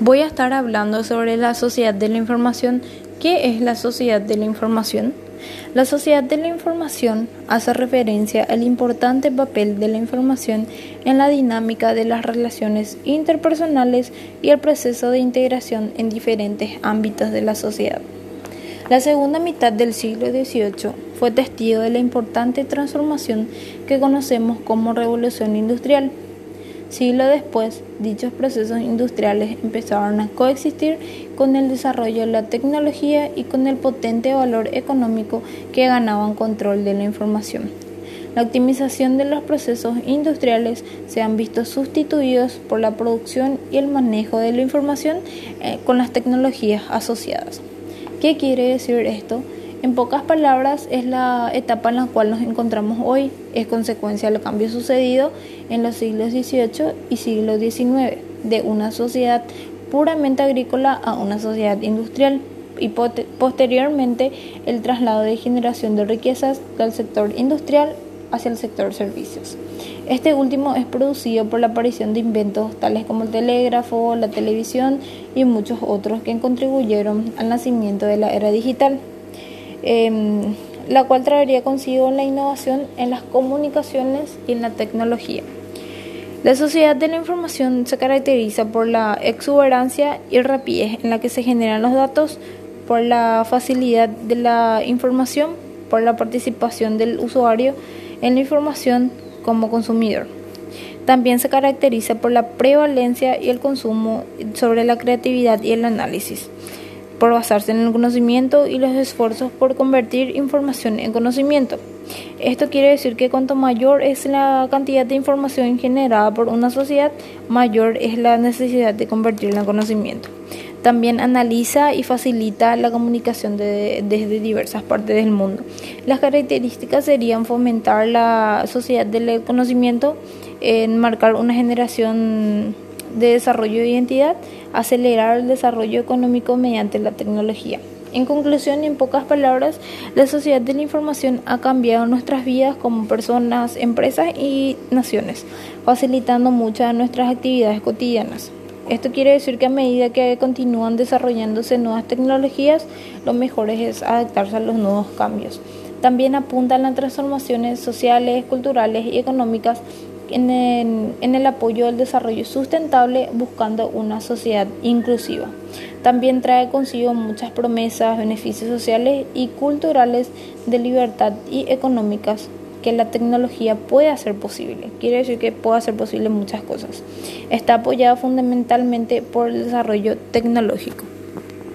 Voy a estar hablando sobre la sociedad de la información. ¿Qué es la sociedad de la información? La sociedad de la información hace referencia al importante papel de la información en la dinámica de las relaciones interpersonales y el proceso de integración en diferentes ámbitos de la sociedad. La segunda mitad del siglo XVIII fue testigo de la importante transformación que conocemos como revolución industrial Siglo después, dichos procesos industriales empezaron a coexistir con el desarrollo de la tecnología y con el potente valor económico que ganaban control de la información. La optimización de los procesos industriales se han visto sustituidos por la producción y el manejo de la información eh, con las tecnologías asociadas. ¿Qué quiere decir esto? En pocas palabras, es la etapa en la cual nos encontramos hoy, es consecuencia del cambio sucedido en los siglos XVIII y siglo XIX, de una sociedad puramente agrícola a una sociedad industrial y posteriormente el traslado de generación de riquezas del sector industrial hacia el sector servicios. Este último es producido por la aparición de inventos tales como el telégrafo, la televisión y muchos otros que contribuyeron al nacimiento de la era digital. Em, la cual traería consigo la innovación en las comunicaciones y en la tecnología. La sociedad de la información se caracteriza por la exuberancia y rapidez en la que se generan los datos, por la facilidad de la información, por la participación del usuario en la información como consumidor. También se caracteriza por la prevalencia y el consumo sobre la creatividad y el análisis por basarse en el conocimiento y los esfuerzos por convertir información en conocimiento. Esto quiere decir que cuanto mayor es la cantidad de información generada por una sociedad, mayor es la necesidad de convertirla en conocimiento. También analiza y facilita la comunicación desde diversas partes del mundo. Las características serían fomentar la sociedad del conocimiento, enmarcar una generación de desarrollo de identidad, acelerar el desarrollo económico mediante la tecnología. En conclusión y en pocas palabras, la sociedad de la información ha cambiado nuestras vidas como personas, empresas y naciones, facilitando muchas de nuestras actividades cotidianas. Esto quiere decir que a medida que continúan desarrollándose nuevas tecnologías, lo mejor es adaptarse a los nuevos cambios. También apuntan las transformaciones sociales, culturales y económicas en el, apoyo del desarrollo sustentable buscando una sociedad inclusiva. También trae consigo muchas promesas, beneficios sociales y culturales de libertad y económicas que la tecnología puede hacer posible. Quiere decir que puede hacer posible muchas cosas. Está apoyada fundamentalmente por el desarrollo tecnológico.